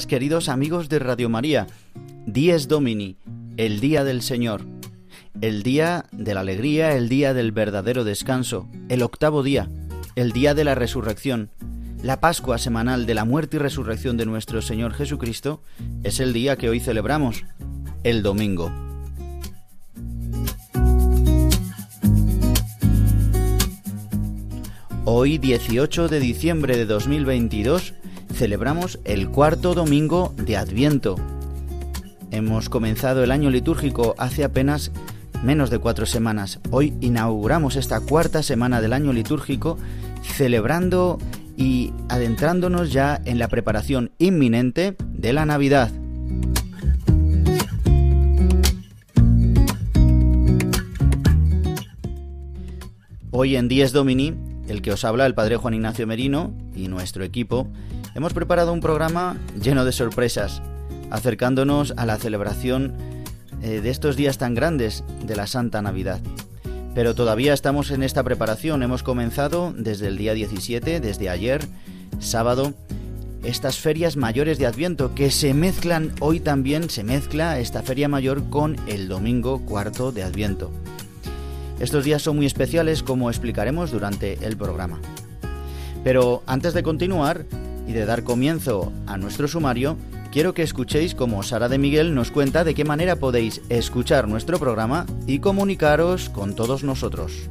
Queridos amigos de Radio María. Dies Domini, el día del Señor. El día de la alegría, el día del verdadero descanso, el octavo día, el día de la resurrección. La Pascua semanal de la muerte y resurrección de nuestro Señor Jesucristo es el día que hoy celebramos, el domingo. Hoy, 18 de diciembre de 2022, celebramos el cuarto domingo de Adviento. Hemos comenzado el año litúrgico hace apenas menos de cuatro semanas. Hoy inauguramos esta cuarta semana del año litúrgico celebrando y adentrándonos ya en la preparación inminente de la Navidad. Hoy en Dies Domini, el que os habla el Padre Juan Ignacio Merino y nuestro equipo, hemos preparado un programa lleno de sorpresas, acercándonos a la celebración eh, de estos días tan grandes de la Santa Navidad. Pero todavía estamos en esta preparación, hemos comenzado desde el día 17, desde ayer, sábado, estas ferias mayores de Adviento que se mezclan hoy también, se mezcla esta feria mayor con el domingo cuarto de Adviento. Estos días son muy especiales como explicaremos durante el programa. Pero antes de continuar, de dar comienzo a nuestro sumario, quiero que escuchéis cómo Sara de Miguel nos cuenta de qué manera podéis escuchar nuestro programa y comunicaros con todos nosotros.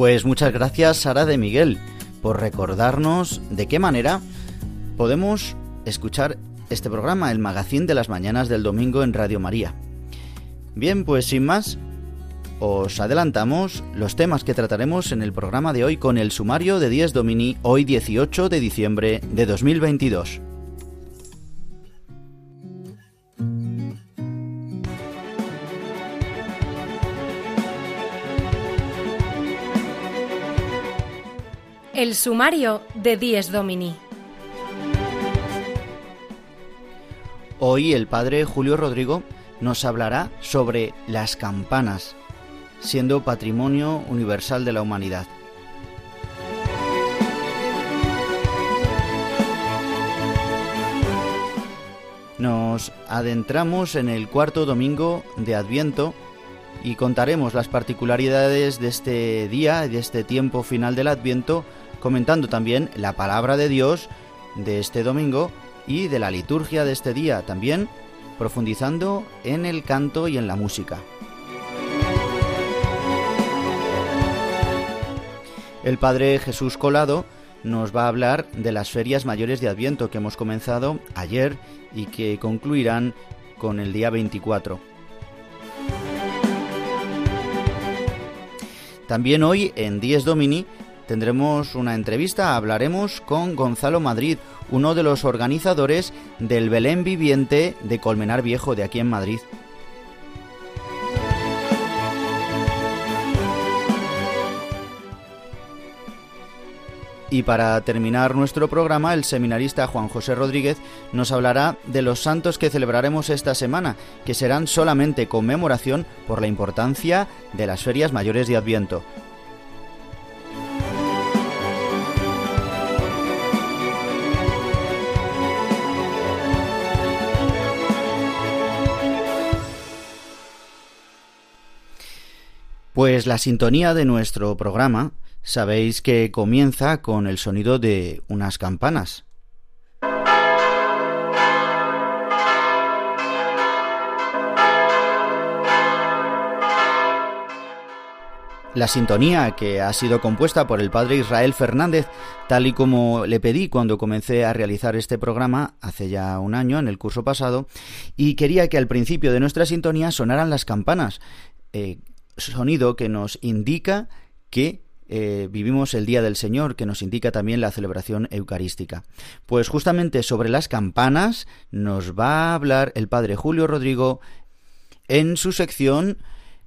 Pues muchas gracias Sara de Miguel por recordarnos de qué manera podemos escuchar este programa, el Magazín de las Mañanas del Domingo en Radio María. Bien, pues sin más, os adelantamos los temas que trataremos en el programa de hoy con el sumario de 10 Domini, hoy 18 de diciembre de 2022. El sumario de Dies Domini. Hoy el padre Julio Rodrigo nos hablará sobre las campanas, siendo patrimonio universal de la humanidad. Nos adentramos en el cuarto domingo de Adviento y contaremos las particularidades de este día, de este tiempo final del Adviento, comentando también la palabra de Dios de este domingo y de la liturgia de este día, también profundizando en el canto y en la música. El Padre Jesús Colado nos va a hablar de las ferias mayores de Adviento que hemos comenzado ayer y que concluirán con el día 24. También hoy en Dies Domini tendremos una entrevista, hablaremos con Gonzalo Madrid, uno de los organizadores del Belén Viviente de Colmenar Viejo de aquí en Madrid. Y para terminar nuestro programa, el seminarista Juan José Rodríguez nos hablará de los santos que celebraremos esta semana, que serán solamente conmemoración por la importancia de las ferias mayores de Adviento. Pues la sintonía de nuestro programa sabéis que comienza con el sonido de unas campanas. La sintonía que ha sido compuesta por el padre Israel Fernández, tal y como le pedí cuando comencé a realizar este programa hace ya un año, en el curso pasado, y quería que al principio de nuestra sintonía sonaran las campanas, eh, sonido que nos indica que eh, vivimos el Día del Señor, que nos indica también la celebración eucarística. Pues justamente sobre las campanas nos va a hablar el Padre Julio Rodrigo en su sección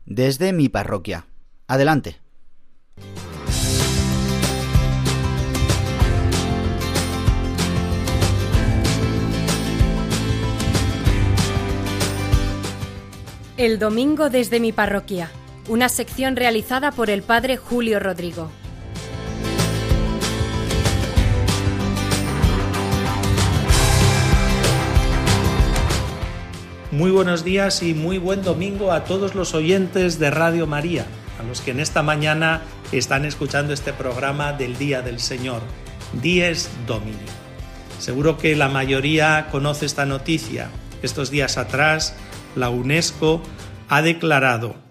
Desde mi parroquia. Adelante. El domingo desde mi parroquia una sección realizada por el padre Julio Rodrigo. Muy buenos días y muy buen domingo a todos los oyentes de Radio María, a los que en esta mañana están escuchando este programa del Día del Señor, Dies Domini. Seguro que la mayoría conoce esta noticia. Estos días atrás, la UNESCO ha declarado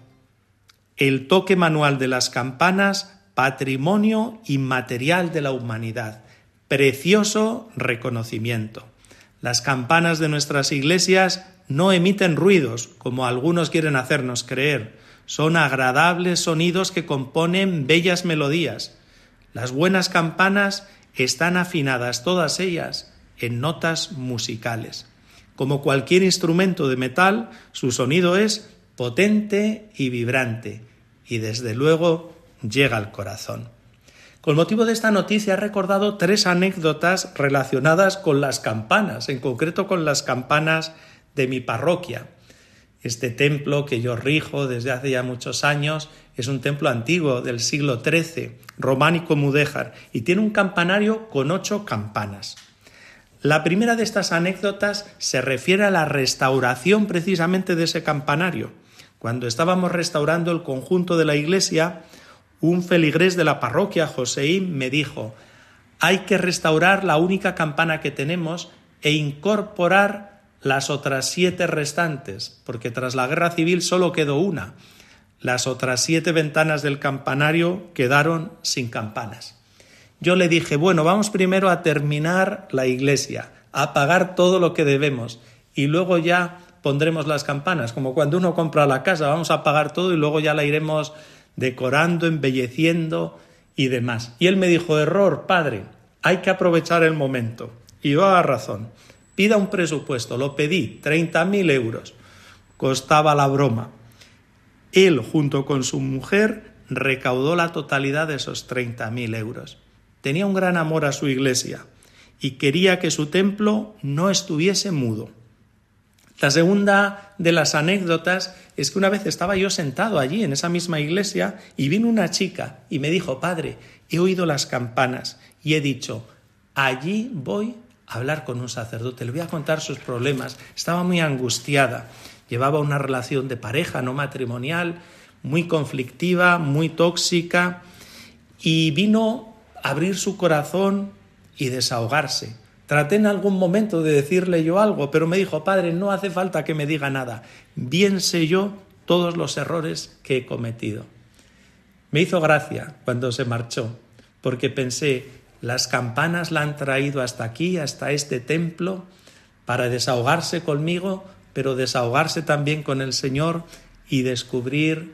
el toque manual de las campanas, patrimonio inmaterial de la humanidad. Precioso reconocimiento. Las campanas de nuestras iglesias no emiten ruidos, como algunos quieren hacernos creer. Son agradables sonidos que componen bellas melodías. Las buenas campanas están afinadas todas ellas en notas musicales. Como cualquier instrumento de metal, su sonido es potente y vibrante, y desde luego llega al corazón. Con motivo de esta noticia he recordado tres anécdotas relacionadas con las campanas, en concreto con las campanas de mi parroquia. Este templo que yo rijo desde hace ya muchos años es un templo antiguo del siglo XIII, románico mudéjar, y tiene un campanario con ocho campanas. La primera de estas anécdotas se refiere a la restauración precisamente de ese campanario. Cuando estábamos restaurando el conjunto de la iglesia, un feligrés de la parroquia, Joseín, me dijo, hay que restaurar la única campana que tenemos e incorporar las otras siete restantes, porque tras la guerra civil solo quedó una. Las otras siete ventanas del campanario quedaron sin campanas. Yo le dije, bueno, vamos primero a terminar la iglesia, a pagar todo lo que debemos, y luego ya pondremos las campanas, como cuando uno compra la casa, vamos a pagar todo y luego ya la iremos decorando, embelleciendo y demás. Y él me dijo, error, padre, hay que aprovechar el momento. Y va a razón. Pida un presupuesto, lo pedí, 30.000 euros. Costaba la broma. Él, junto con su mujer, recaudó la totalidad de esos 30.000 euros. Tenía un gran amor a su iglesia y quería que su templo no estuviese mudo. La segunda de las anécdotas es que una vez estaba yo sentado allí en esa misma iglesia y vino una chica y me dijo, Padre, he oído las campanas y he dicho, allí voy a hablar con un sacerdote, le voy a contar sus problemas. Estaba muy angustiada, llevaba una relación de pareja, no matrimonial, muy conflictiva, muy tóxica y vino abrir su corazón y desahogarse. Traté en algún momento de decirle yo algo, pero me dijo, padre, no hace falta que me diga nada. Bien sé yo todos los errores que he cometido. Me hizo gracia cuando se marchó, porque pensé, las campanas la han traído hasta aquí, hasta este templo, para desahogarse conmigo, pero desahogarse también con el Señor y descubrir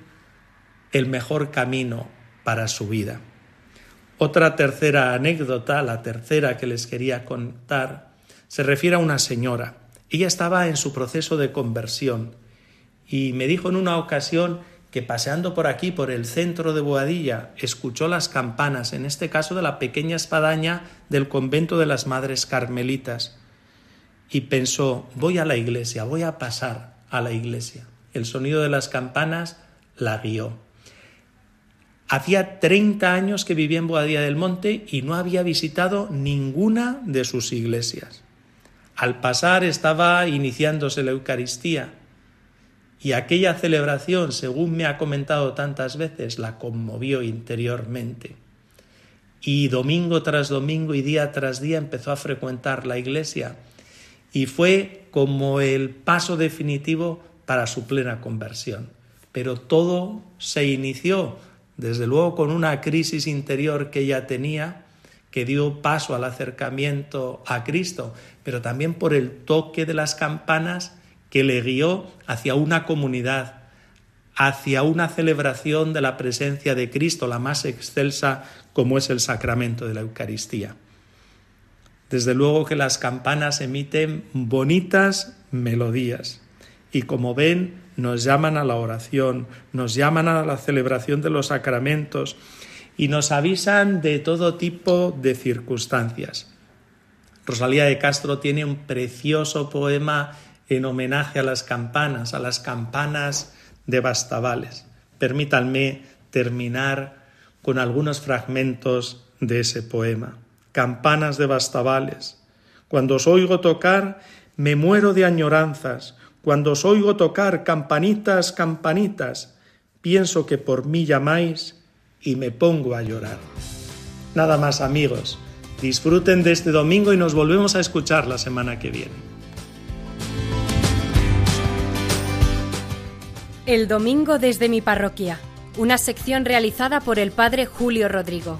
el mejor camino para su vida. Otra tercera anécdota, la tercera que les quería contar, se refiere a una señora. Ella estaba en su proceso de conversión y me dijo en una ocasión que paseando por aquí, por el centro de Boadilla, escuchó las campanas, en este caso de la pequeña espadaña del convento de las Madres Carmelitas, y pensó, voy a la iglesia, voy a pasar a la iglesia. El sonido de las campanas la guió. Hacía 30 años que vivía en Boadilla del Monte y no había visitado ninguna de sus iglesias. Al pasar estaba iniciándose la Eucaristía y aquella celebración, según me ha comentado tantas veces, la conmovió interiormente. Y domingo tras domingo y día tras día empezó a frecuentar la iglesia y fue como el paso definitivo para su plena conversión. Pero todo se inició desde luego con una crisis interior que ella tenía, que dio paso al acercamiento a Cristo, pero también por el toque de las campanas que le guió hacia una comunidad, hacia una celebración de la presencia de Cristo, la más excelsa como es el sacramento de la Eucaristía. Desde luego que las campanas emiten bonitas melodías y como ven nos llaman a la oración, nos llaman a la celebración de los sacramentos y nos avisan de todo tipo de circunstancias. Rosalía de Castro tiene un precioso poema en homenaje a las campanas, a las campanas de Bastavales. Permítanme terminar con algunos fragmentos de ese poema. Campanas de Bastavales. Cuando os oigo tocar, me muero de añoranzas, cuando os oigo tocar campanitas, campanitas, pienso que por mí llamáis y me pongo a llorar. Nada más amigos, disfruten de este domingo y nos volvemos a escuchar la semana que viene. El domingo desde mi parroquia, una sección realizada por el padre Julio Rodrigo.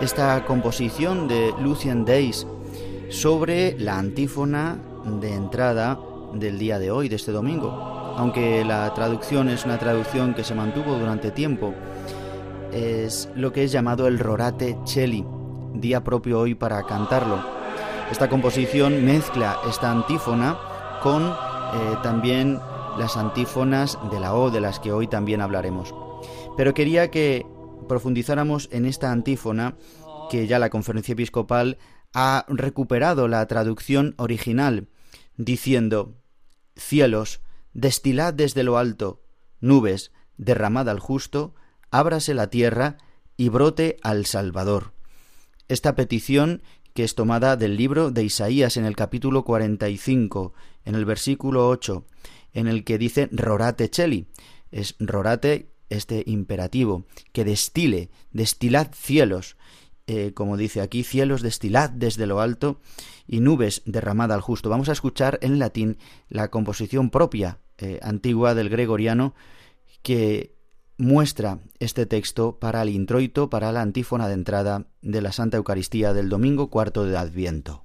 esta composición de Lucian Days sobre la antífona de entrada del día de hoy, de este domingo. Aunque la traducción es una traducción que se mantuvo durante tiempo, es lo que es llamado el Rorate Cheli, día propio hoy para cantarlo. Esta composición mezcla esta antífona con eh, también las antífonas de la O, de las que hoy también hablaremos. Pero quería que profundizáramos en esta antífona que ya la conferencia episcopal ha recuperado la traducción original, diciendo, Cielos, destilad desde lo alto, nubes, derramad al justo, ábrase la tierra y brote al Salvador. Esta petición que es tomada del libro de Isaías en el capítulo 45, en el versículo 8, en el que dice rorate cheli. Es rorate este imperativo, que destile, destilad cielos, eh, como dice aquí, cielos destilad desde lo alto y nubes derramada al justo. Vamos a escuchar en latín la composición propia eh, antigua del gregoriano que muestra este texto para el introito, para la antífona de entrada de la Santa Eucaristía del domingo cuarto de Adviento.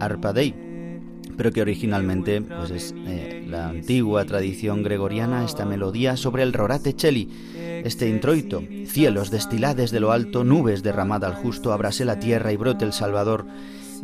Arpadei, pero que originalmente pues es eh, la antigua tradición gregoriana, esta melodía sobre el rorate cheli, este introito, cielos destilades de lo alto, nubes derramada al justo, abrase la tierra y brote el Salvador,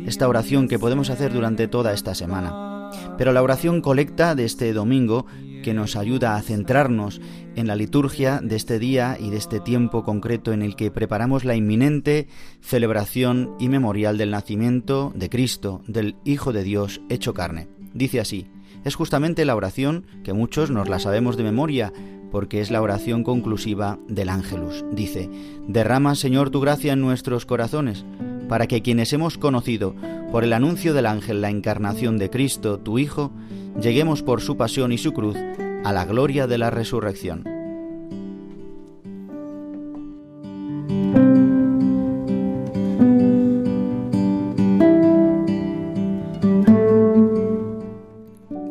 esta oración que podemos hacer durante toda esta semana. Pero la oración colecta de este domingo, que nos ayuda a centrarnos en la liturgia de este día y de este tiempo concreto en el que preparamos la inminente celebración y memorial del nacimiento de Cristo, del Hijo de Dios hecho carne. Dice así, es justamente la oración que muchos nos la sabemos de memoria, porque es la oración conclusiva del ángelus. Dice, derrama Señor tu gracia en nuestros corazones, para que quienes hemos conocido por el anuncio del ángel la encarnación de Cristo, tu Hijo, lleguemos por su pasión y su cruz a la gloria de la resurrección.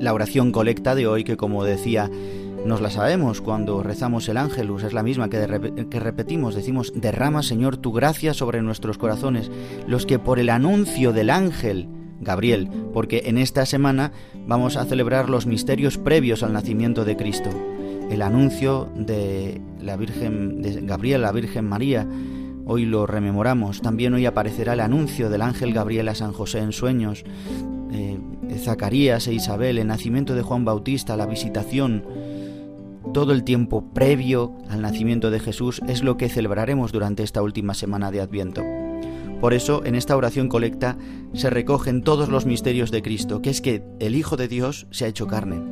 La oración colecta de hoy, que como decía, nos la sabemos cuando rezamos el ángelus, es la misma que, repetimos, decimos, derrama Señor tu gracia sobre nuestros corazones, los que por el anuncio del ángel Gabriel, porque en esta semana vamos a celebrar los misterios previos al nacimiento de Cristo, el anuncio de la Virgen de Gabriel, la Virgen María, hoy lo rememoramos, también hoy aparecerá el anuncio del ángel Gabriel a San José en sueños, eh, Zacarías e Isabel, el nacimiento de Juan Bautista, la visitación, todo el tiempo previo al nacimiento de Jesús es lo que celebraremos durante esta última semana de Adviento. Por eso, en esta oración colecta se recogen todos los misterios de Cristo, que es que el Hijo de Dios se ha hecho carne.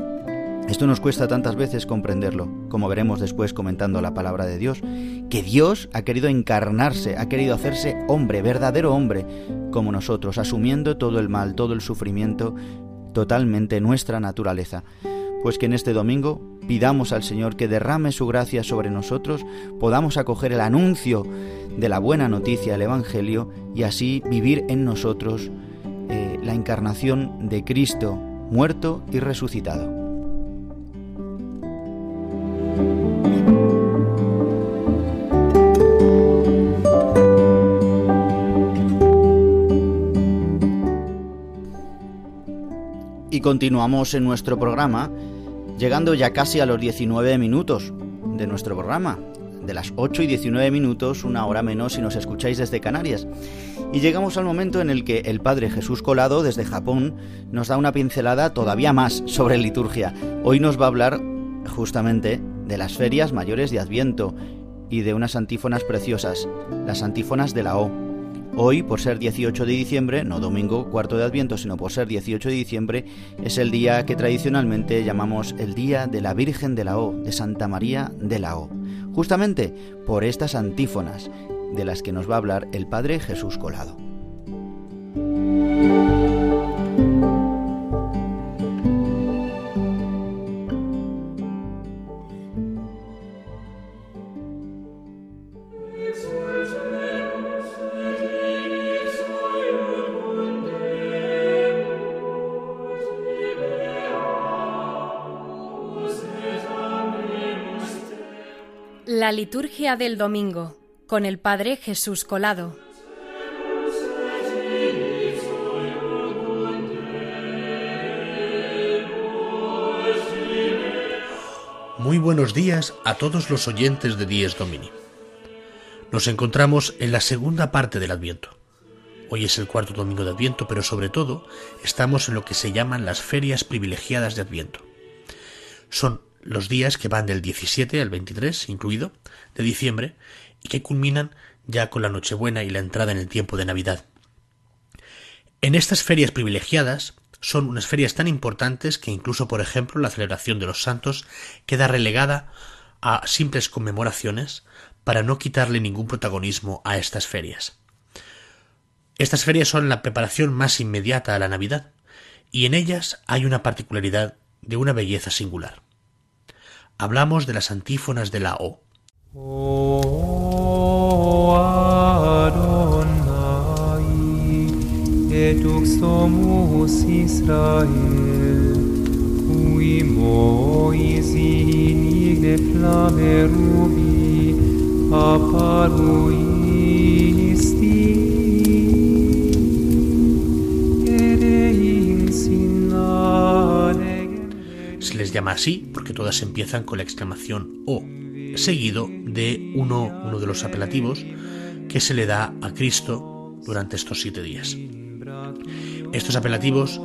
Esto nos cuesta tantas veces comprenderlo, como veremos después comentando la palabra de Dios, que Dios ha querido encarnarse, ha querido hacerse hombre, verdadero hombre, como nosotros, asumiendo todo el mal, todo el sufrimiento, totalmente nuestra naturaleza pues que en este domingo pidamos al Señor que derrame su gracia sobre nosotros, podamos acoger el anuncio de la buena noticia, el Evangelio, y así vivir en nosotros eh, la encarnación de Cristo, muerto y resucitado. Y continuamos en nuestro programa llegando ya casi a los 19 minutos de nuestro programa. De las 8 y 19 minutos, una hora menos si nos escucháis desde Canarias. Y llegamos al momento en el que el Padre Jesús Colado, desde Japón, nos da una pincelada todavía más sobre liturgia. Hoy nos va a hablar justamente de las ferias mayores de Adviento y de unas antífonas preciosas, las antífonas de la O. Hoy, por ser 18 de diciembre, no domingo cuarto de Adviento, sino por ser 18 de diciembre, es el día que tradicionalmente llamamos el Día de la Virgen de la O, de Santa María de la O. Justamente por estas antífonas de las que nos va a hablar el Padre Jesús Colado. Liturgia del domingo con el Padre Jesús Colado. Muy buenos días a todos los oyentes de Dies Domini. Nos encontramos en la segunda parte del Adviento. Hoy es el cuarto domingo de Adviento, pero sobre todo estamos en lo que se llaman las ferias privilegiadas de Adviento. Son los días que van del 17 al 23, incluido, de diciembre, y que culminan ya con la Nochebuena y la entrada en el tiempo de Navidad. En estas ferias privilegiadas son unas ferias tan importantes que incluso, por ejemplo, la celebración de los santos queda relegada a simples conmemoraciones para no quitarle ningún protagonismo a estas ferias. Estas ferias son la preparación más inmediata a la Navidad, y en ellas hay una particularidad de una belleza singular. Hablamos de las antífonas de la O. Se les llama así porque todas empiezan con la exclamación O, seguido de uno, uno de los apelativos que se le da a Cristo durante estos siete días. Estos apelativos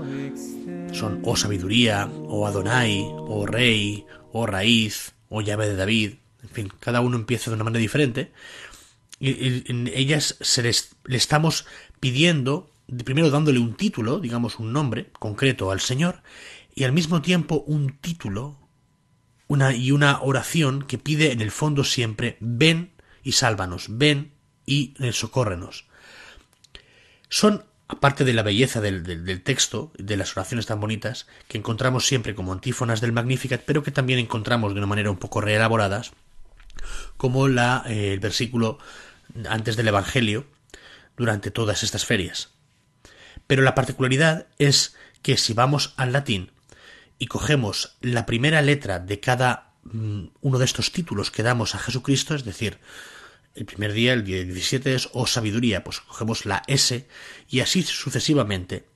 son o sabiduría, o Adonai, o rey, o raíz, o llave de David, en fin, cada uno empieza de una manera diferente. Y, en ellas se les, le estamos pidiendo, primero dándole un título, digamos un nombre concreto al Señor, y al mismo tiempo un título una, y una oración que pide en el fondo siempre ven y sálvanos, ven y socórrenos. Son aparte de la belleza del, del, texto, de las oraciones tan bonitas, que encontramos siempre como antífonas del Magnificat, pero que también encontramos de una manera un poco reelaboradas, como la, eh, el versículo antes del Evangelio, durante todas estas ferias. Pero la particularidad es que si vamos al latín y cogemos la primera letra de cada mm, uno de estos títulos que damos a Jesucristo, es decir, el primer día, el día 17, es o sabiduría, pues cogemos la S y así sucesivamente.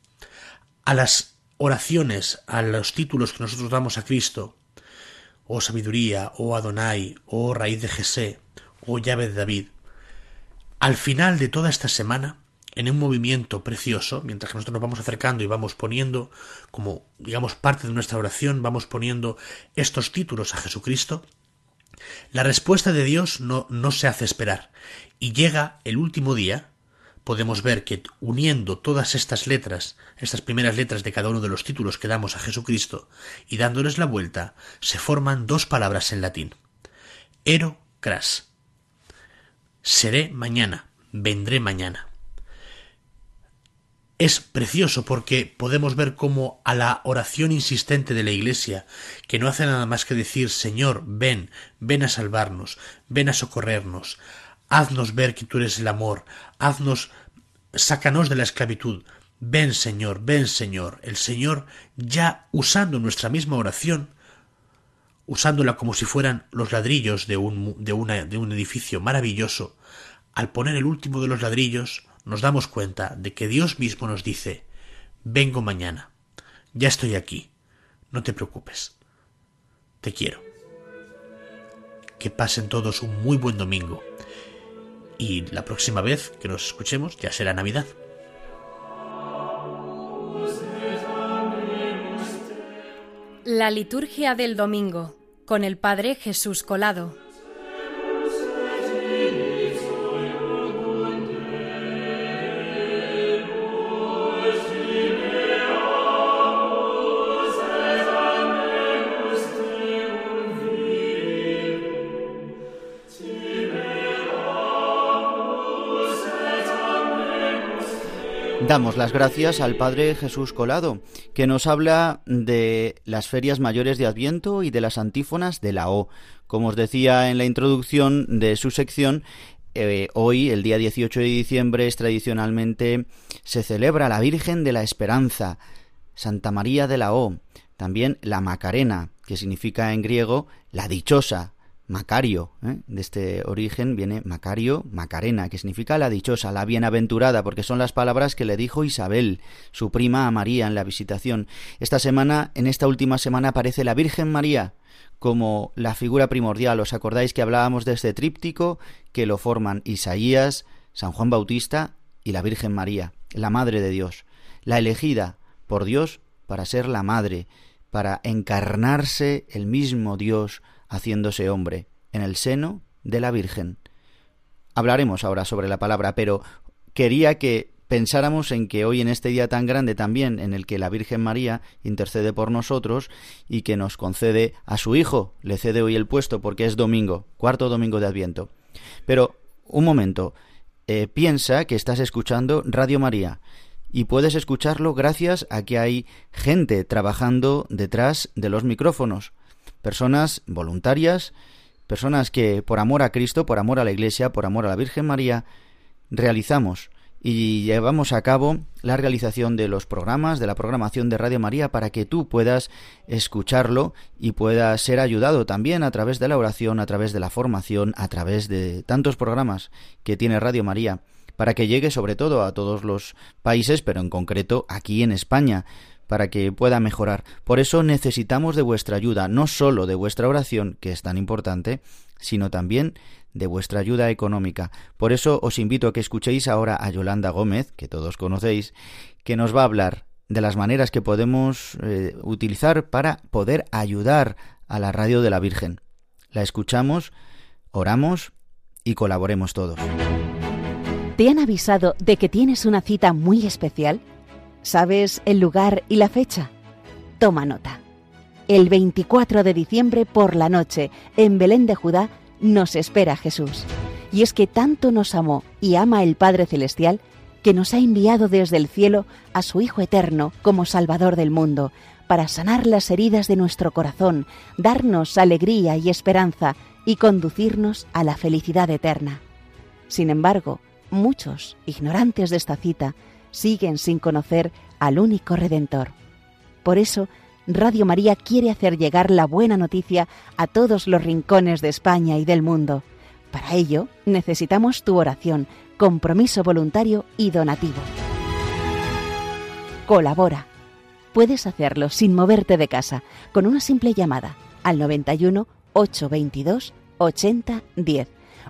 A las oraciones, a los títulos que nosotros damos a Cristo, o sabiduría, o Adonai, o raíz de Jesé, o llave de David, al final de toda esta semana, en un movimiento precioso, mientras que nosotros nos vamos acercando y vamos poniendo como, digamos, parte de nuestra oración, vamos poniendo estos títulos a Jesucristo, la respuesta de Dios no, no se hace esperar y llega el último día, podemos ver que uniendo todas estas letras, estas primeras letras de cada uno de los títulos que damos a Jesucristo y dándoles la vuelta, se forman dos palabras en latín. Ero cras. Seré mañana, vendré mañana es precioso porque podemos ver cómo a la oración insistente de la Iglesia, que no hace nada más que decir Señor, ven, ven a salvarnos, ven a socorrernos, haznos ver que tú eres el amor, haznos, sácanos de la esclavitud, ven Señor, ven Señor, el Señor ya usando nuestra misma oración, usándola como si fueran los ladrillos de un, de una, de un edificio maravilloso, al poner el último de los ladrillos, nos damos cuenta de que Dios mismo nos dice Vengo mañana, ya estoy aquí, no te preocupes, te quiero. Que pasen todos un muy buen domingo y la próxima vez que nos escuchemos ya será Navidad. La liturgia del domingo con el Padre Jesús Colado. Damos las gracias al Padre Jesús Colado, que nos habla de las ferias mayores de Adviento y de las antífonas de la O. Como os decía en la introducción de su sección, eh, hoy, el día 18 de diciembre, es tradicionalmente se celebra la Virgen de la Esperanza, Santa María de la O, también la Macarena, que significa en griego la dichosa, Macario, ¿eh? de este origen viene Macario, Macarena, que significa la dichosa, la bienaventurada, porque son las palabras que le dijo Isabel, su prima a María en la visitación. Esta semana, en esta última semana, aparece la Virgen María como la figura primordial. ¿Os acordáis que hablábamos de este tríptico que lo forman Isaías, San Juan Bautista y la Virgen María, la Madre de Dios, la elegida por Dios para ser la Madre, para encarnarse el mismo Dios haciéndose hombre en el seno de la Virgen. Hablaremos ahora sobre la palabra, pero quería que pensáramos en que hoy en este día tan grande también en el que la Virgen María intercede por nosotros y que nos concede a su Hijo, le cede hoy el puesto porque es domingo, cuarto domingo de Adviento. Pero, un momento, eh, piensa que estás escuchando Radio María y puedes escucharlo gracias a que hay gente trabajando detrás de los micrófonos, personas voluntarias, personas que por amor a Cristo, por amor a la Iglesia, por amor a la Virgen María, realizamos y llevamos a cabo la realización de los programas, de la programación de Radio María para que tú puedas escucharlo y puedas ser ayudado también a través de la oración, a través de la formación, a través de tantos programas que tiene Radio María, para que llegue sobre todo a todos los países, pero en concreto aquí en España, para que pueda mejorar. Por eso necesitamos de vuestra ayuda, no solo de vuestra oración, que es tan importante, sino también de vuestra ayuda económica. Por eso os invito a que escuchéis ahora a Yolanda Gómez, que todos conocéis, que nos va a hablar de las maneras que podemos eh, utilizar para poder ayudar a la radio de la Virgen. La escuchamos, oramos y colaboremos todos. ¿Te han avisado de que tienes una cita muy especial? ¿Sabes el lugar y la fecha? Toma nota. El 24 de diciembre por la noche, en Belén de Judá, nos espera Jesús. Y es que tanto nos amó y ama el Padre Celestial que nos ha enviado desde el cielo a su Hijo Eterno como Salvador del mundo, para sanar las heridas de nuestro corazón, darnos alegría y esperanza y conducirnos a la felicidad eterna. Sin embargo, muchos, ignorantes de esta cita, siguen sin conocer al único Redentor. Por eso, Radio María quiere hacer llegar la buena noticia a todos los rincones de España y del mundo. Para ello, necesitamos tu oración, compromiso voluntario y donativo. Colabora. Puedes hacerlo sin moverte de casa, con una simple llamada al 91 822 8010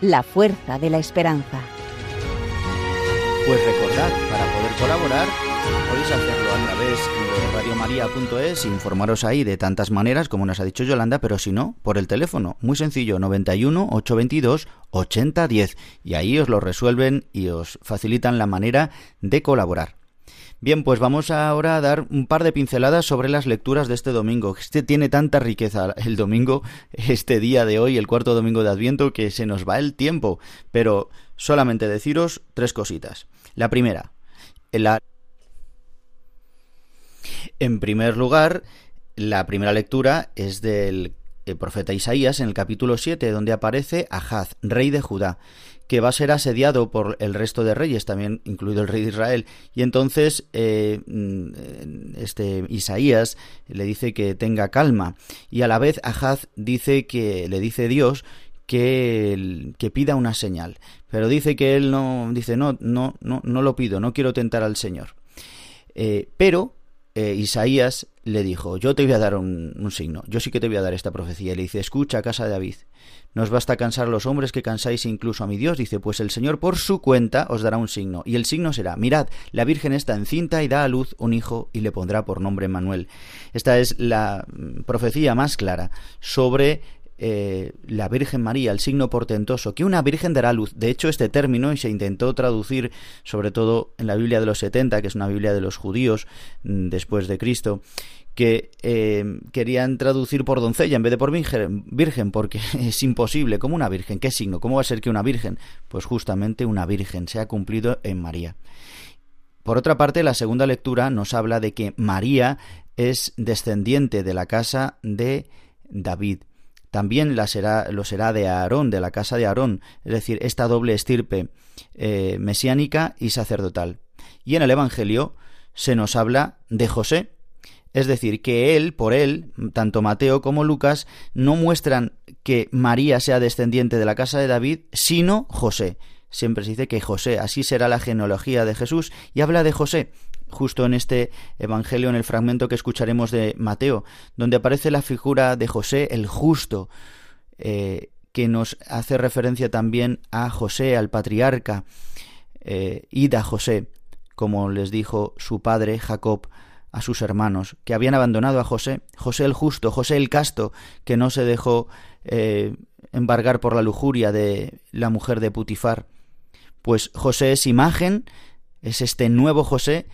la fuerza de la esperanza. Pues recordad, para poder colaborar, podéis hacerlo a través de radiomaria.es informaros ahí de tantas maneras como nos ha dicho Yolanda, pero si no, por el teléfono, muy sencillo, 91 822 8010 y ahí os lo resuelven y os facilitan la manera de colaborar. Bien, pues vamos ahora a dar un par de pinceladas sobre las lecturas de este domingo. Este tiene tanta riqueza el domingo, este día de hoy, el cuarto domingo de Adviento, que se nos va el tiempo. Pero solamente deciros tres cositas. La primera, en primer lugar, la primera lectura es del eh, profeta Isaías en el capítulo 7, donde aparece Ahaz, rey de Judá, que va a ser asediado por el resto de reyes, también incluido el rey de Israel. Y entonces eh, mm, este Isaías le dice que tenga calma. Y a la vez Ahaz dice que le dice Dios que, que pida una señal. Pero dice que él no, dice, no, no, no, no lo pido, no quiero tentar al Señor. Eh, pero eh, Isaías le dijo, yo te voy a dar un, un, signo, yo sí que te voy a dar esta profecía. Y le dice, escucha, casa de David, ¿no os basta cansar los hombres que cansáis incluso a mi Dios? Dice, pues el Señor por su cuenta os dará un signo. Y el signo será, mirad, la Virgen está encinta y da a luz un hijo y le pondrá por nombre Manuel. Esta es la mm, profecía más clara sobre eh, la Virgen María, el signo portentoso, que una Virgen dará luz. De hecho, este término, y se intentó traducir sobre todo en la Biblia de los 70, que es una Biblia de los judíos mm, después de Cristo, que eh, querían traducir por doncella en vez de por virgen, porque es imposible. ¿Cómo una virgen? ¿Qué signo? ¿Cómo va a ser que una virgen? Pues justamente una virgen se ha cumplido en María. Por otra parte, la segunda lectura nos habla de que María es descendiente de la casa de David también lo será de Aarón, de la casa de Aarón, es decir, esta doble estirpe eh, mesiánica y sacerdotal. y en el Evangelio se nos habla de José. Es decir, que él, por él, tanto Mateo como Lucas, no muestran que María sea descendiente de la casa de David, sino José. Siempre se dice que José, así será la genealogía de Jesús, y habla de José, justo en este Evangelio, en el fragmento que escucharemos de Mateo, donde aparece la figura de José el justo, eh, que nos hace referencia también a José, al patriarca, eh, Ida José, como les dijo su padre Jacob a sus hermanos, que habían abandonado a José, José el justo, José el casto, que no se dejó eh, embargar por la lujuria de la mujer de Putifar. Pues José es imagen, es este nuevo José,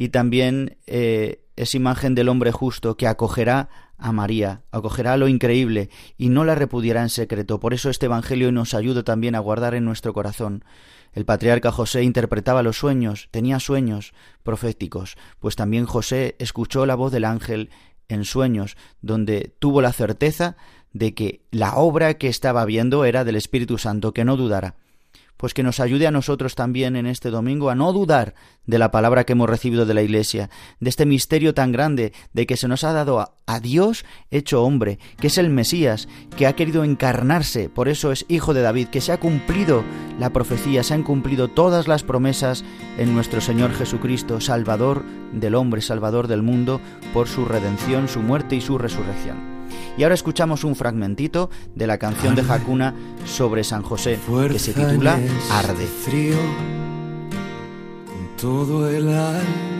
y también eh, es imagen del hombre justo que acogerá a María, acogerá lo increíble y no la repudiará en secreto. Por eso este Evangelio nos ayuda también a guardar en nuestro corazón el patriarca José interpretaba los sueños, tenía sueños proféticos, pues también José escuchó la voz del ángel en sueños, donde tuvo la certeza de que la obra que estaba viendo era del Espíritu Santo, que no dudara pues que nos ayude a nosotros también en este domingo a no dudar de la palabra que hemos recibido de la Iglesia, de este misterio tan grande de que se nos ha dado a, Dios hecho hombre, que es el Mesías, que ha querido encarnarse, por eso es hijo de David, que se ha cumplido la profecía, se han cumplido todas las promesas en nuestro Señor Jesucristo, Salvador del hombre, Salvador del mundo, por su redención, su muerte y su resurrección. Y ahora escuchamos un fragmentito de la canción de Hakuna sobre San José, que se titula Arde. Frío, todo el alma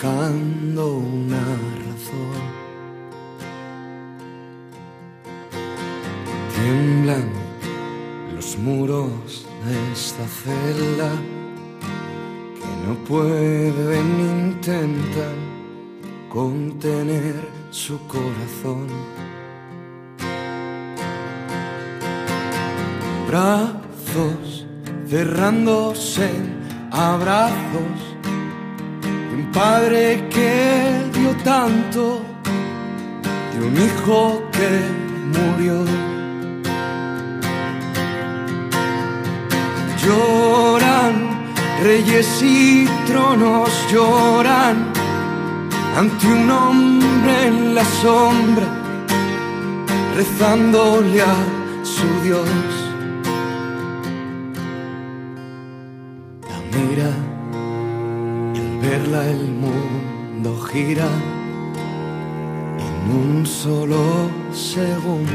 buscando una razón. Tiemblan los muros de esta celda que no pueden intentar contener su corazón. Brazos cerrándose en abrazos de un padre que dio tanto, de un hijo que murió. Lloran reyes y tronos, lloran ante un hombre en la sombra, rezándole a su Dios. La mira y al verla el mundo gira en un solo segundo.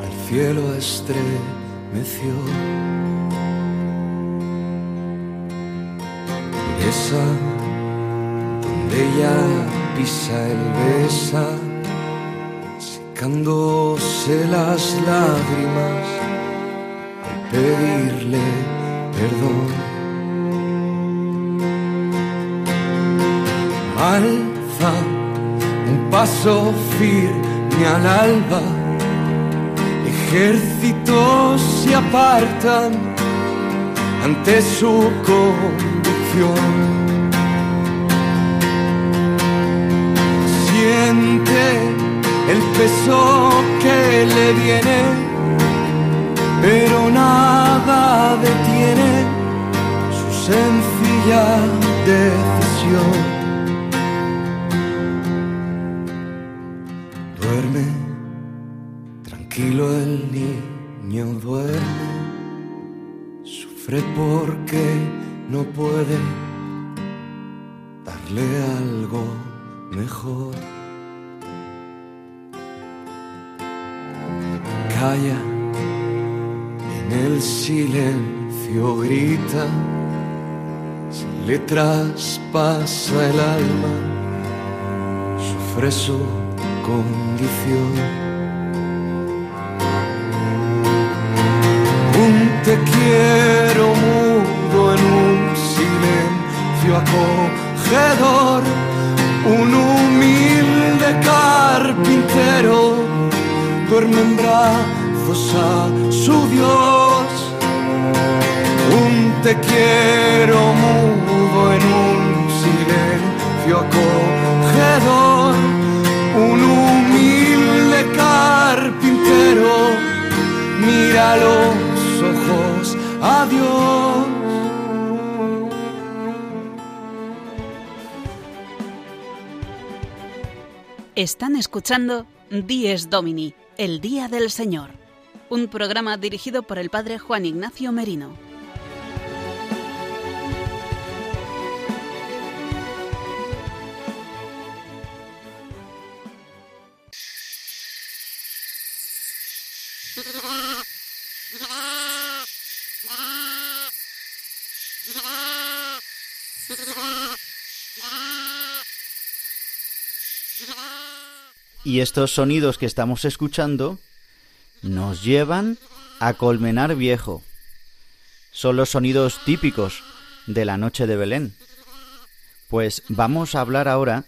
Al cielo estremeció. Esa ella pisa el besa, secándose las lágrimas al pedirle perdón. Alza un paso firme al alba, ejércitos se apartan ante su convicción el peso que le viene, pero nada detiene su sencilla decisión. Duerme, tranquilo el niño duerme, sufre porque no puede darle algo mejor. En el silencio grita, se le traspasa el alma, sufre su condición. Un te quiero mudo en un silencio acogedor, un humilde carpintero duerme en brazos a su Dios. Un te quiero mudo en un silencio acogedor, un humilde carpintero mira los ojos Adiós. Están escuchando Dies Domini, el Día del Señor, un programa dirigido por el Padre Juan Ignacio Merino. Y estos sonidos que estamos escuchando nos llevan a Colmenar Viejo. Son los sonidos típicos de la noche de Belén. Pues vamos a hablar ahora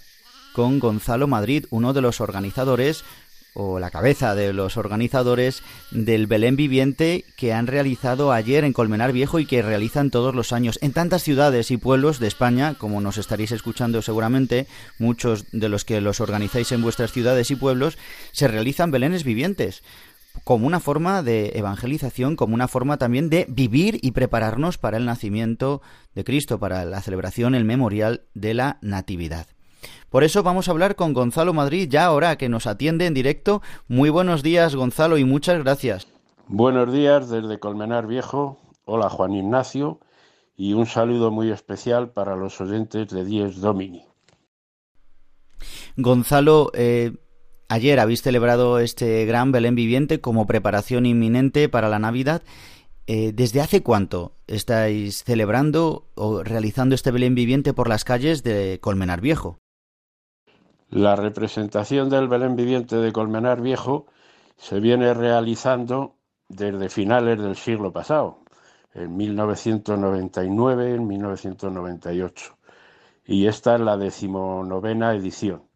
con Gonzalo Madrid, uno de los organizadores o la cabeza de los organizadores del Belén Viviente que han realizado ayer en Colmenar Viejo y que realizan todos los años en tantas ciudades y pueblos de España, como nos estaréis escuchando seguramente, muchos de los que los organizáis en vuestras ciudades y pueblos, se realizan Belenes vivientes como una forma de evangelización, como una forma también de vivir y prepararnos para el nacimiento de Cristo, para la celebración, el memorial de la Natividad. Por eso vamos a hablar con Gonzalo Madrid ya ahora que nos atiende en directo. Muy buenos días Gonzalo y muchas gracias. Buenos días desde Colmenar Viejo. Hola Juan Ignacio y un saludo muy especial para los oyentes de Diez Domini. Gonzalo, eh, ayer habéis celebrado este gran Belén viviente como preparación inminente para la Navidad. Eh, ¿Desde hace cuánto estáis celebrando o realizando este Belén viviente por las calles de Colmenar Viejo? La representación del Belén viviente de Colmenar Viejo se viene realizando desde finales del siglo pasado, en 1999, en 1998, y esta es la decimonovena edición.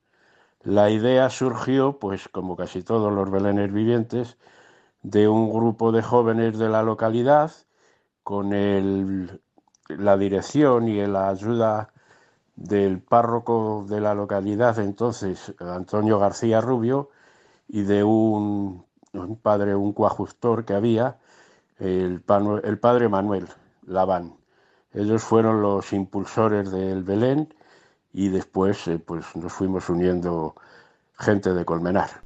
La idea surgió, pues como casi todos los Belenes vivientes, de un grupo de jóvenes de la localidad con la dirección y la ayuda del párroco de la localidad entonces, Antonio García Rubio, y de un, padre, un coajustor que había, el, el padre Manuel Laván. Ellos fueron los impulsores del Belén y después eh, pues nos fuimos uniendo gente de Colmenar.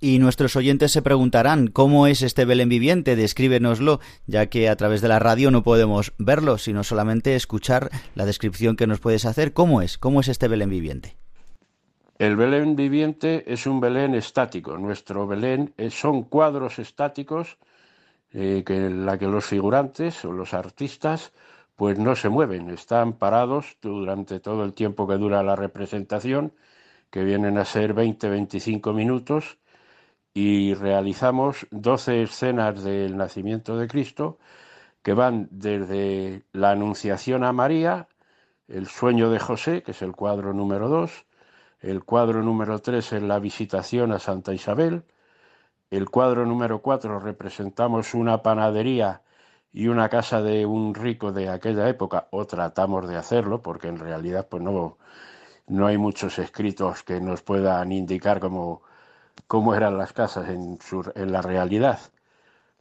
Y nuestros oyentes se preguntarán cómo es este Belén viviente, descríbenoslo, ya que a través de la radio no podemos verlo, sino solamente escuchar la descripción que nos puedes hacer. ¿Cómo es? ¿Cómo es este Belén viviente? El Belén viviente es un Belén estático. Nuestro Belén son cuadros estáticos eh, que, en la que los figurantes o los artistas pues no se mueven, están parados durante todo el tiempo que dura la representación, que vienen a ser 20-25 minutos y realizamos 12 escenas del nacimiento de Cristo que van desde la Anunciación a María, el sueño de José, que es el cuadro número 2, el cuadro número 3 es la visitación a Santa Isabel, el cuadro número 4 representamos una panadería y una casa de un rico de aquella época, o tratamos de hacerlo, porque en realidad pues no, no hay muchos escritos que nos puedan indicar cómo cómo eran las casas en, en la realidad.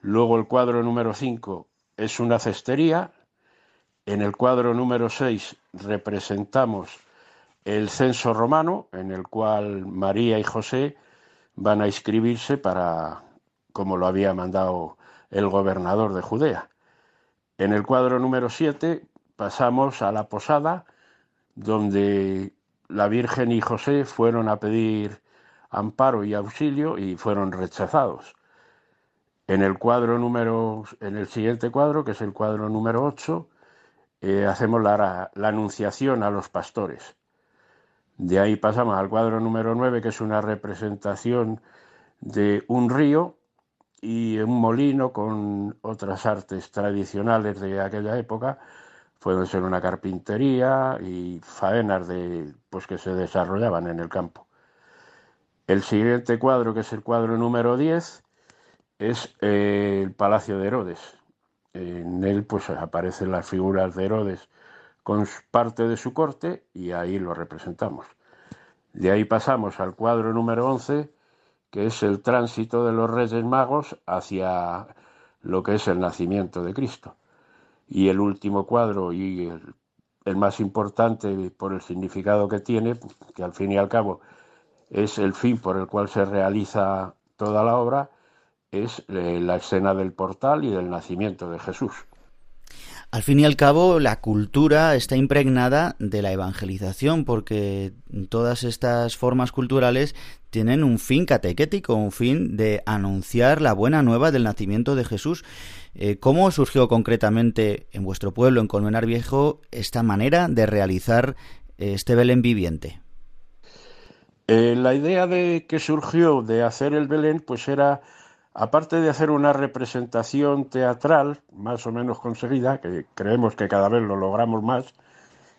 Luego el cuadro número 5 es una cestería. En el cuadro número 6 representamos el censo romano, en el cual María y José van a inscribirse para, como lo había mandado el gobernador de Judea. En el cuadro número 7 pasamos a la posada, donde la Virgen y José fueron a pedir amparo y auxilio y fueron rechazados. En el cuadro número, en el siguiente cuadro, que es el cuadro número 8, eh, hacemos la, la, anunciación a los pastores. De ahí pasamos al cuadro número 9, que es una representación de un río y un molino con otras artes tradicionales de aquella época. Pueden ser una carpintería y faenas de, pues, que se desarrollaban en el campo. El siguiente cuadro, que es el cuadro número 10, es eh, el Palacio de Herodes. En él pues aparecen las figuras de Herodes con parte de su corte y ahí lo representamos. De ahí pasamos al cuadro número 11, que es el tránsito de los Reyes Magos hacia lo que es el nacimiento de Cristo. Y el último cuadro y el, más importante por el significado que tiene, que al fin y al cabo es el fin por el cual se realiza toda la obra, es eh, la escena del portal y del nacimiento de Jesús. Al fin y al cabo, la cultura está impregnada de la evangelización, porque todas estas formas culturales tienen un fin catequético, un fin de anunciar la buena nueva del nacimiento de Jesús. Eh, ¿Cómo surgió concretamente en vuestro pueblo, en Colmenar Viejo, esta manera de realizar este Belén viviente? Eh, la idea de que surgió de hacer el Belén, pues era aparte de hacer una representación teatral más o menos conseguida, que creemos que cada vez lo logramos más,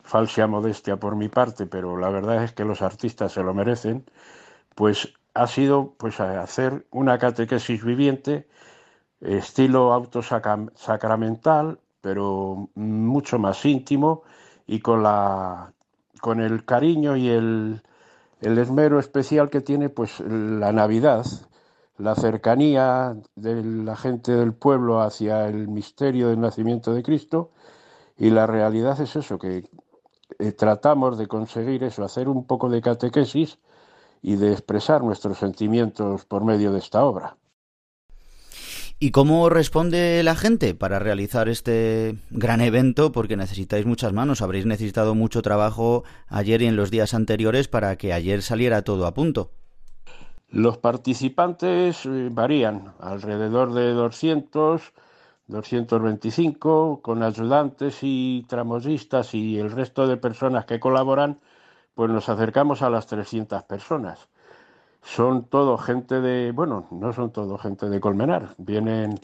falsa modestia por mi parte, pero la verdad es que los artistas se lo merecen, pues ha sido pues hacer una catequesis viviente, estilo autosacramental, pero mucho más íntimo y con la con el cariño y el, el esmero especial que tiene pues la Navidad, la cercanía de la gente del pueblo hacia el misterio del nacimiento de Cristo y la realidad es eso, que eh, tratamos de conseguir eso, hacer un poco de catequesis y de expresar nuestros sentimientos por medio de esta obra. ¿Y cómo responde la gente para realizar este gran evento? Porque necesitáis muchas manos, habréis necesitado mucho trabajo ayer y en los días anteriores para que ayer saliera todo a punto. Los participantes eh, varían, alrededor de 200, 225, con ayudantes y tramosistas y el resto de personas que colaboran, pues nos acercamos a las 300 personas. Son todo gente de, bueno, no son todo gente de Colmenar, vienen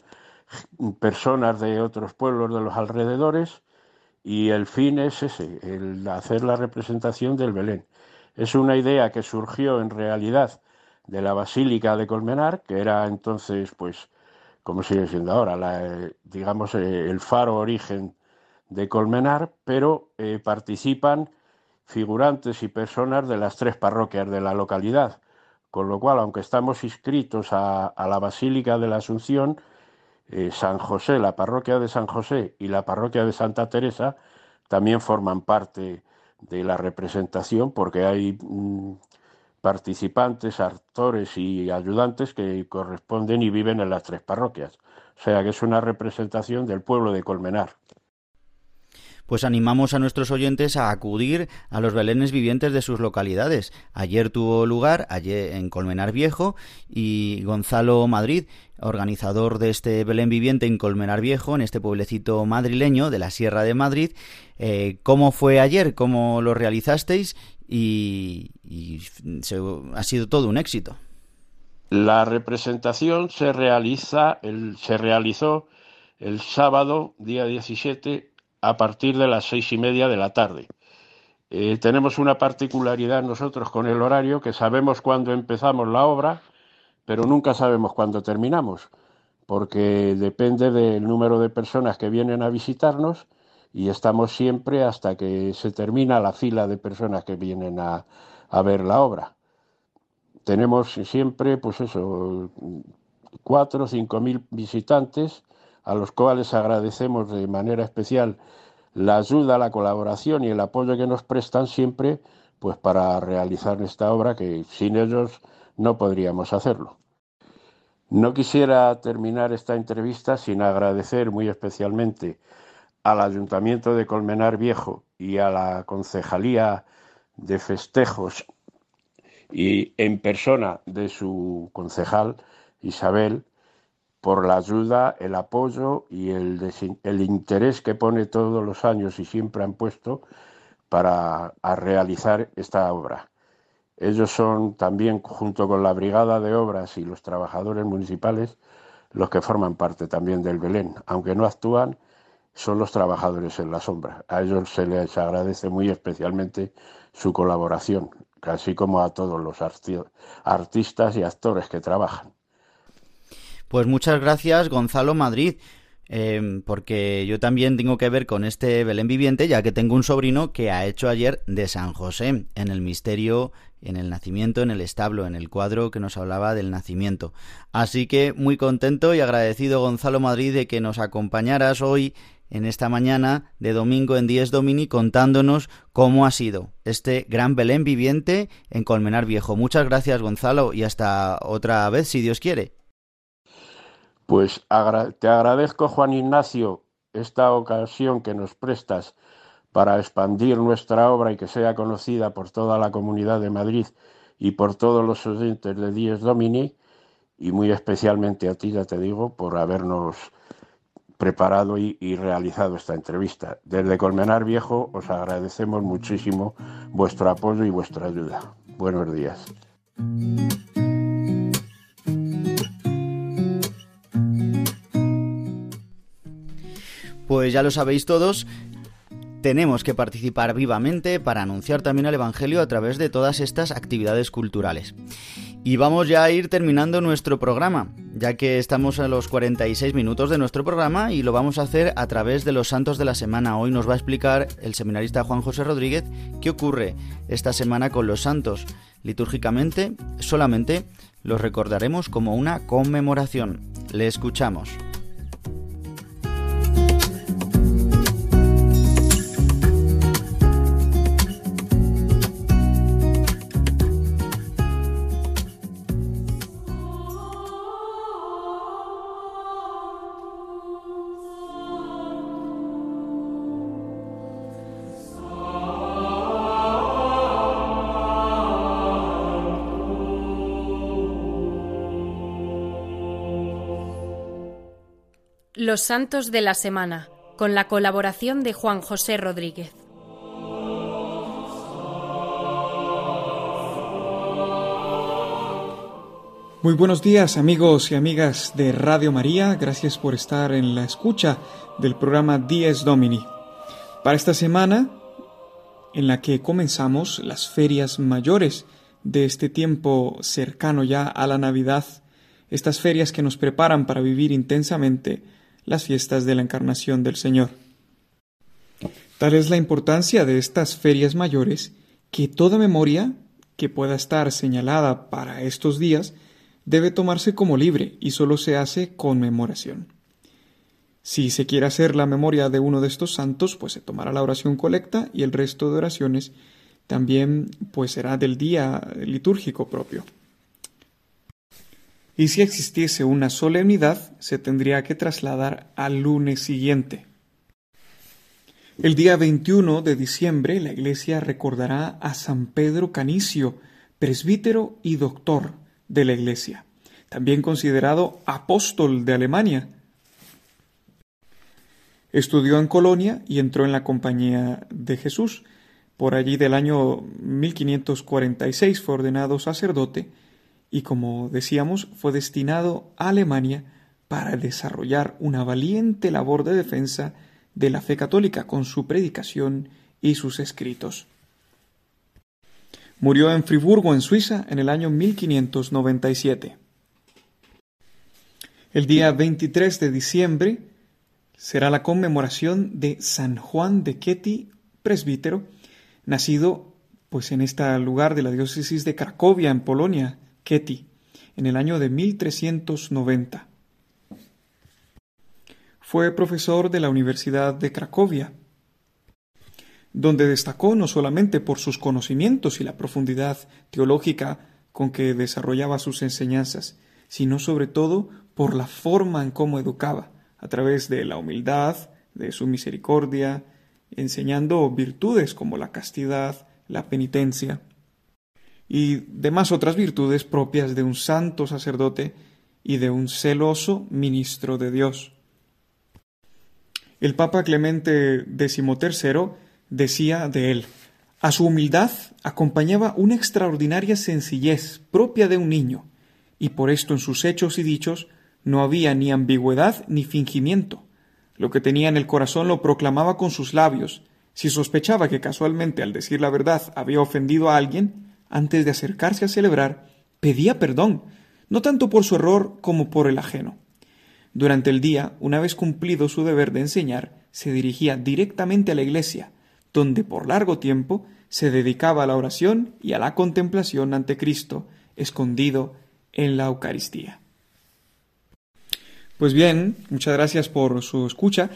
personas de otros pueblos de los alrededores y el fin es ese, el hacer la representación del Belén. Es una idea que surgió en realidad de la Basílica de Colmenar, que era entonces, pues, como sigue siendo ahora, la, digamos, eh, el faro origen de Colmenar, pero eh, participan figurantes y personas de las tres parroquias de la localidad, con lo cual, aunque estamos inscritos a, la Basílica de la Asunción, eh, San José, la parroquia de San José y la parroquia de Santa Teresa también forman parte de la representación porque hay mm, participantes, actores y ayudantes que corresponden y viven en las tres parroquias. O sea que es una representación del pueblo de Colmenar pues animamos a nuestros oyentes a acudir a los belenes vivientes de sus localidades. Ayer tuvo lugar, ayer en Colmenar Viejo, y Gonzalo Madrid, organizador de este Belén viviente en Colmenar Viejo, en este pueblecito madrileño de la Sierra de Madrid. Eh, ¿Cómo fue ayer? ¿Cómo lo realizasteis? y, ha sido todo un éxito. La representación se realiza, el, se realizó el sábado, día 17, a partir de las seis y media de la tarde. Eh, tenemos una particularidad nosotros con el horario, que sabemos cuándo empezamos la obra, pero nunca sabemos cuándo terminamos, porque depende del número de personas que vienen a visitarnos y estamos siempre hasta que se termina la fila de personas que vienen a, ver la obra. Tenemos siempre, pues eso, cuatro o cinco mil visitantes a los cuales agradecemos de manera especial la ayuda, la colaboración y el apoyo que nos prestan siempre, pues para realizar esta obra que sin ellos no podríamos hacerlo. No quisiera terminar esta entrevista sin agradecer muy especialmente al Ayuntamiento de Colmenar Viejo y a la Concejalía de Festejos y en persona de su concejal Isabel por la ayuda, el apoyo y el, interés que pone todos los años y siempre han puesto para realizar esta obra. Ellos son también, junto con la Brigada de Obras y los trabajadores municipales, los que forman parte también del Belén, aunque no actúan son los trabajadores en la sombra. A ellos se les agradece muy especialmente su colaboración, así como a todos los artistas y actores que trabajan. Pues muchas gracias, Gonzalo Madrid. eh, porque yo también tengo que ver con este Belén viviente, ya que tengo un sobrino que ha hecho ayer de San José en el misterio, en el nacimiento, en el establo, en el cuadro que nos hablaba del nacimiento. Así que muy contento y agradecido Gonzalo Madrid de que nos acompañaras hoy en esta mañana de domingo en Dies Domini contándonos cómo ha sido este gran Belén viviente en Colmenar Viejo. Muchas gracias Gonzalo y hasta otra vez si Dios quiere. Pues te agradezco, Juan Ignacio, esta ocasión que nos prestas para expandir nuestra obra y que sea conocida por toda la comunidad de Madrid y por todos los oyentes de Dies Domini, y muy especialmente a ti, ya te digo, por habernos preparado y, y, realizado esta entrevista. Desde Colmenar Viejo os agradecemos muchísimo vuestro apoyo y vuestra ayuda. Buenos días. Pues ya lo sabéis todos, tenemos que participar vivamente para anunciar también el Evangelio a través de todas estas actividades culturales. Y vamos ya a ir terminando nuestro programa, ya que estamos a los 46 minutos de nuestro programa y lo vamos a hacer a través de los santos de la semana. Hoy nos va a explicar el seminarista Juan José Rodríguez qué ocurre esta semana con los santos. Litúrgicamente, solamente los recordaremos como una conmemoración. Le escuchamos. Los Santos de la Semana, con la colaboración de Juan José Rodríguez. Muy buenos días amigos y amigas de Radio María, gracias por estar en la escucha del programa Dies Domini. Para esta semana, en la que comenzamos las ferias mayores de este tiempo cercano ya a la Navidad, estas ferias que nos preparan para vivir intensamente las fiestas de la encarnación del Señor. Tal es la importancia de estas ferias mayores que toda memoria que pueda estar señalada para estos días debe tomarse como libre y solo se hace conmemoración. Si se quiere hacer la memoria de uno de estos santos, pues se tomará la oración colecta y el resto de oraciones también pues será del día litúrgico propio y si existiese una solemnidad se tendría que trasladar al lunes siguiente. El día 21 de diciembre la Iglesia recordará a San Pedro Canicio, presbítero y doctor de la Iglesia, también considerado apóstol de Alemania. Estudió en Colonia y entró en la Compañía de Jesús. Por allí del año 1546 fue ordenado sacerdote y como decíamos fue destinado a Alemania para desarrollar una valiente labor de defensa de la fe católica con su predicación y sus escritos. Murió en Friburgo, en Suiza, en el año 1597. El día 23 de diciembre será la conmemoración de San Juan de Ketty, presbítero, nacido pues en este lugar de la diócesis de Cracovia, en Polonia, Ketty, en el año de 1390. Fue profesor de la Universidad de Cracovia, donde destacó no solamente por sus conocimientos y la profundidad teológica con que desarrollaba sus enseñanzas, sino sobre todo por la forma en cómo educaba, a través de la humildad, de su misericordia, enseñando virtudes como la castidad, la penitencia, y demás otras virtudes propias de un santo sacerdote y de un celoso ministro de Dios. El Papa Clemente XIII decía de él, a su humildad acompañaba una extraordinaria sencillez propia de un niño, y por esto en sus hechos y dichos no había ni ambigüedad ni fingimiento. Lo que tenía en el corazón lo proclamaba con sus labios. Si sospechaba que casualmente al decir la verdad había ofendido a alguien, antes de acercarse a celebrar, pedía perdón, no tanto por su error como por el ajeno. Durante el día, una vez cumplido su deber de enseñar, se dirigía directamente a la iglesia, donde por largo tiempo se dedicaba a la oración y a la contemplación ante Cristo, escondido en la Eucaristía. Pues bien, muchas gracias por su escucha.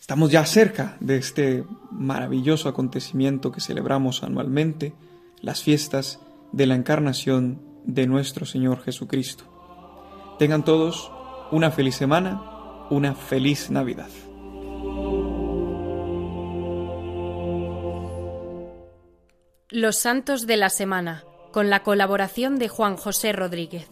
Estamos ya cerca de este maravilloso acontecimiento que celebramos anualmente, las fiestas de la encarnación de nuestro Señor Jesucristo. Tengan todos una feliz semana, una feliz Navidad. Los Santos de la Semana, con la colaboración de Juan José Rodríguez.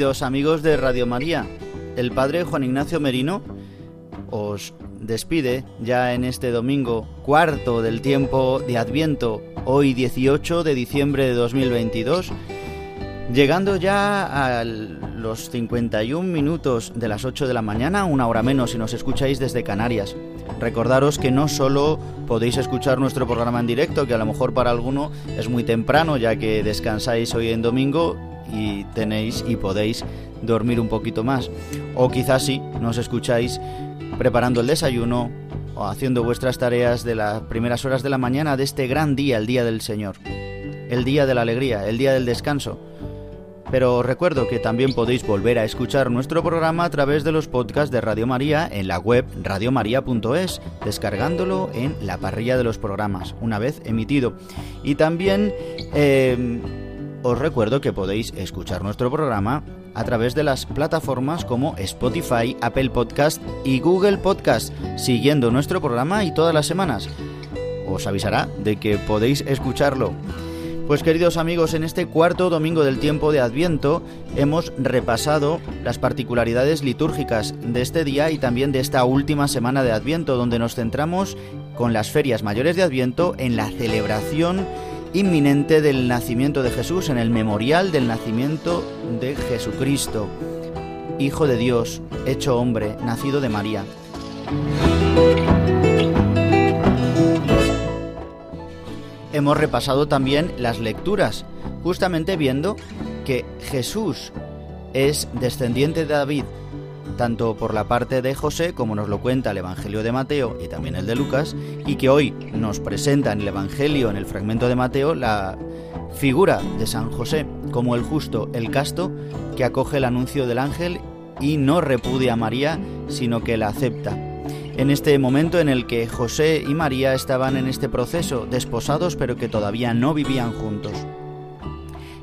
Amigos de Radio María, el Padre Juan Ignacio Merino os despide ya en este domingo cuarto del tiempo de Adviento, hoy 18 de diciembre de 2022, llegando ya a los 51 minutos de las 8 de la mañana, una hora menos si nos escucháis desde Canarias. Recordaros que no solo podéis escuchar nuestro programa en directo, que a lo mejor para alguno es muy temprano ya que descansáis hoy en domingo y tenéis y podéis dormir un poquito más. O quizás sí, nos escucháis preparando el desayuno o haciendo vuestras tareas de las primeras horas de la mañana de este gran día, el día del Señor. El día de la alegría, el día del descanso. Pero recuerdo que también podéis volver a escuchar nuestro programa a través de los podcasts de Radio María en la web radiomaria.es, descargándolo en la parrilla de los programas, una vez emitido. Y también eh, os recuerdo que podéis escuchar nuestro programa a través de las plataformas como Spotify, Apple Podcast y Google Podcast, siguiendo nuestro programa y todas las semanas. Os avisará de que podéis escucharlo. Pues queridos amigos, en este cuarto domingo del tiempo de Adviento hemos repasado las particularidades litúrgicas de este día y también de esta última semana de Adviento, donde nos centramos con las ferias mayores de Adviento en la celebración inminente del nacimiento de Jesús, en el memorial del nacimiento de Jesucristo, Hijo de Dios, hecho hombre, nacido de María. Hemos repasado también las lecturas, justamente viendo que Jesús es descendiente de David, tanto por la parte de José, como nos lo cuenta el Evangelio de Mateo y también el de Lucas, y que hoy nos presenta en el Evangelio, en el fragmento de Mateo, la figura de San José como el justo, el casto, que acoge el anuncio del ángel y no repudia a María, sino que la acepta. En este momento en el que José y María estaban en este proceso, desposados pero que todavía no vivían juntos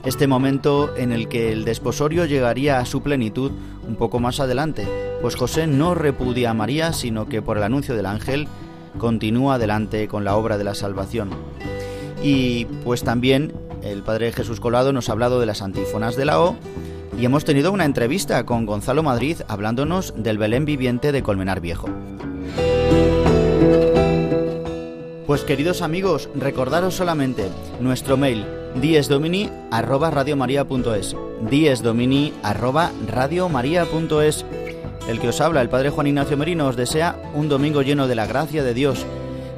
este momento en el que el desposorio llegaría a su plenitud un poco más adelante, pues José no repudia a María, sino que por el anuncio del ángel continúa adelante con la obra de la salvación. Y pues también el Padre Jesús Colado nos ha hablado de las antífonas de la O y hemos tenido una entrevista con Gonzalo Madrid hablándonos del Belén viviente de Colmenar Viejo. Pues queridos amigos, recordaros solamente nuestro mail diesdomini arroba radiomaria.es diesdomini arroba El que os habla, el Padre Juan Ignacio Merino, os desea un domingo lleno de la gracia de Dios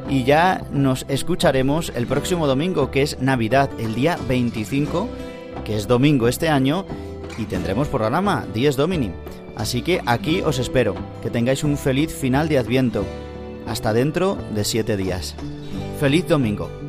y ya nos escucharemos el próximo domingo que es Navidad, el día 25, que es domingo este año y tendremos programa Dies Domini. Así que aquí os espero, que tengáis un feliz final de Adviento. Hasta dentro de siete días. Feliz domingo.